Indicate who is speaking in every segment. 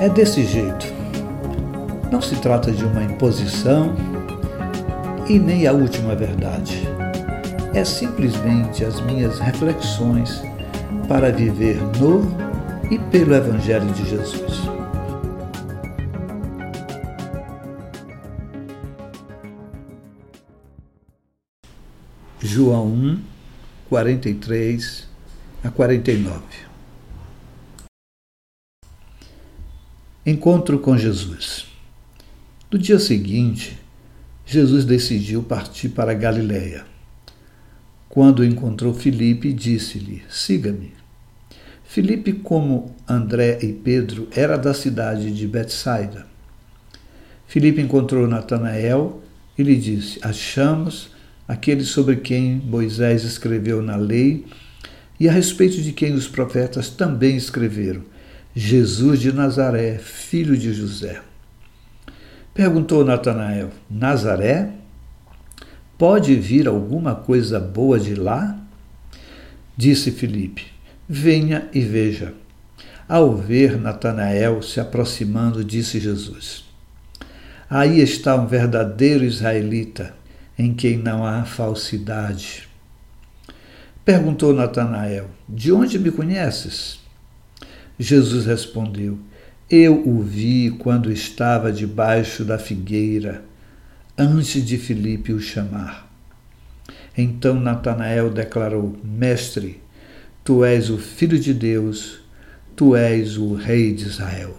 Speaker 1: É desse jeito. Não se trata de uma imposição e nem a última verdade. É simplesmente as minhas reflexões para viver no e pelo Evangelho de Jesus. João 1, 43 a 49. Encontro com Jesus. No dia seguinte, Jesus decidiu partir para Galiléia. Quando encontrou Filipe, disse-lhe: Siga-me. Filipe, como André e Pedro, era da cidade de Betsaida. Filipe encontrou Natanael e lhe disse: Achamos aquele sobre quem Moisés escreveu na lei e a respeito de quem os profetas também escreveram, Jesus de Nazaré, filho de José. Perguntou Natanael: Nazaré? Pode vir alguma coisa boa de lá? Disse Filipe: Venha e veja. Ao ver Natanael se aproximando, disse Jesus: Aí está um verdadeiro israelita em quem não há falsidade. Perguntou Natanael: De onde me conheces? Jesus respondeu: Eu o vi quando estava debaixo da figueira, antes de Filipe o chamar. Então Natanael declarou: Mestre, tu és o Filho de Deus, tu és o Rei de Israel.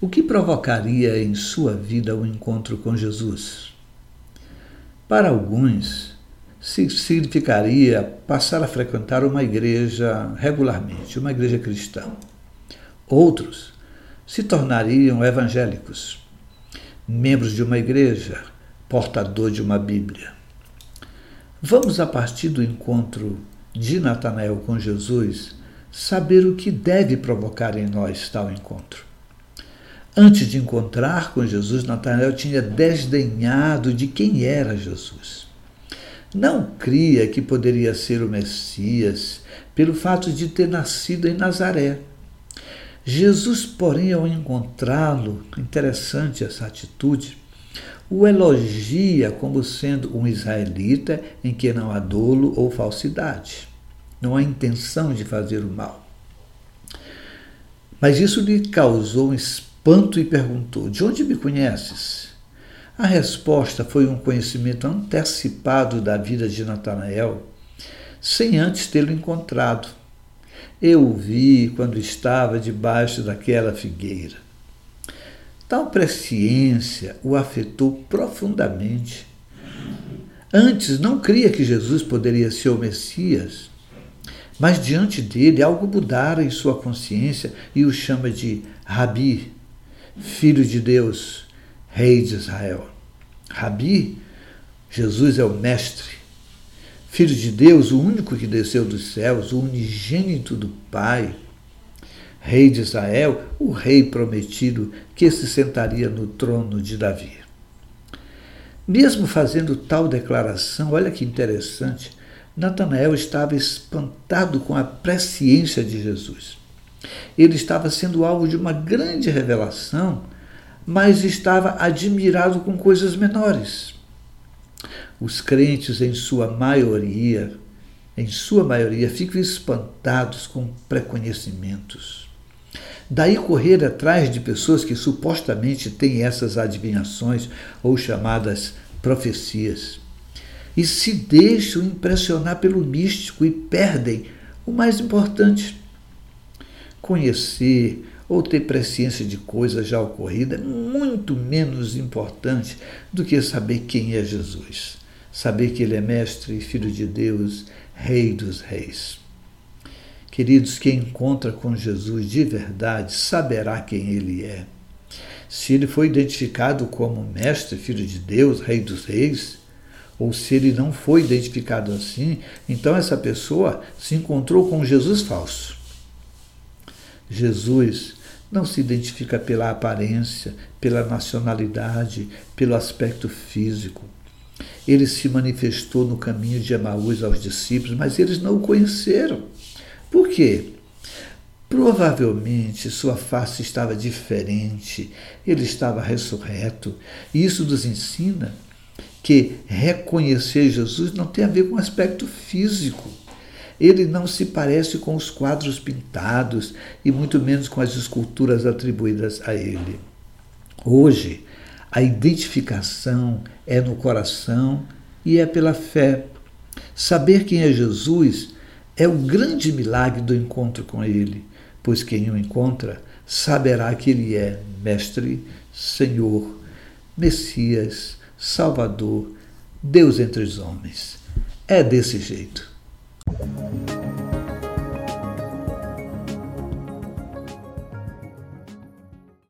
Speaker 1: O que provocaria em sua vida o encontro com Jesus? Para alguns, significaria passar a frequentar uma igreja regularmente, uma igreja cristã. Outros se tornariam evangélicos, membros de uma igreja, portador de uma Bíblia. Vamos, a partir do encontro de Natanael com Jesus, saber o que deve provocar em nós tal encontro. Antes de encontrar com Jesus, Natanael tinha desdenhado de quem era Jesus. Não cria que poderia ser o Messias pelo fato de ter nascido em Nazaré. Jesus, porém, ao encontrá-lo, interessante essa atitude, o elogia como sendo um israelita em que não há dolo ou falsidade. Não há intenção de fazer o mal. Mas isso lhe causou um espanto e perguntou: De onde me conheces? A resposta foi um conhecimento antecipado da vida de Natanael, sem antes tê-lo encontrado. Eu o vi quando estava debaixo daquela figueira. Tal presciência o afetou profundamente. Antes não cria que Jesus poderia ser o Messias, mas diante dele algo mudara em sua consciência e o chama de Rabi, Filho de Deus, Rei de Israel. Rabi, Jesus é o Mestre, Filho de Deus, o único que desceu dos céus, o unigênito do Pai. Rei de Israel, o rei prometido que se sentaria no trono de Davi. Mesmo fazendo tal declaração, olha que interessante, Natanael estava espantado com a presciência de Jesus. Ele estava sendo alvo de uma grande revelação, mas estava admirado com coisas menores. Os crentes, em sua maioria, em sua maioria, ficam espantados com preconhecimentos. Daí correr atrás de pessoas que supostamente têm essas adivinhações ou chamadas profecias. E se deixam impressionar pelo místico e perdem o mais importante, conhecer ou ter presciência de coisa já ocorrida é muito menos importante do que saber quem é Jesus. Saber que Ele é Mestre Filho de Deus, Rei dos Reis. Queridos, quem encontra com Jesus de verdade saberá quem Ele é. Se ele foi identificado como Mestre, Filho de Deus, Rei dos Reis, ou se ele não foi identificado assim, então essa pessoa se encontrou com Jesus falso. Jesus não se identifica pela aparência, pela nacionalidade, pelo aspecto físico. Ele se manifestou no caminho de Emaús aos discípulos, mas eles não o conheceram. Por quê? Provavelmente sua face estava diferente, ele estava ressurreto. E isso nos ensina que reconhecer Jesus não tem a ver com aspecto físico. Ele não se parece com os quadros pintados e muito menos com as esculturas atribuídas a ele. Hoje, a identificação é no coração e é pela fé. Saber quem é Jesus é o grande milagre do encontro com Ele, pois quem o encontra saberá que Ele é Mestre, Senhor, Messias, Salvador, Deus entre os homens. É desse jeito. Bye.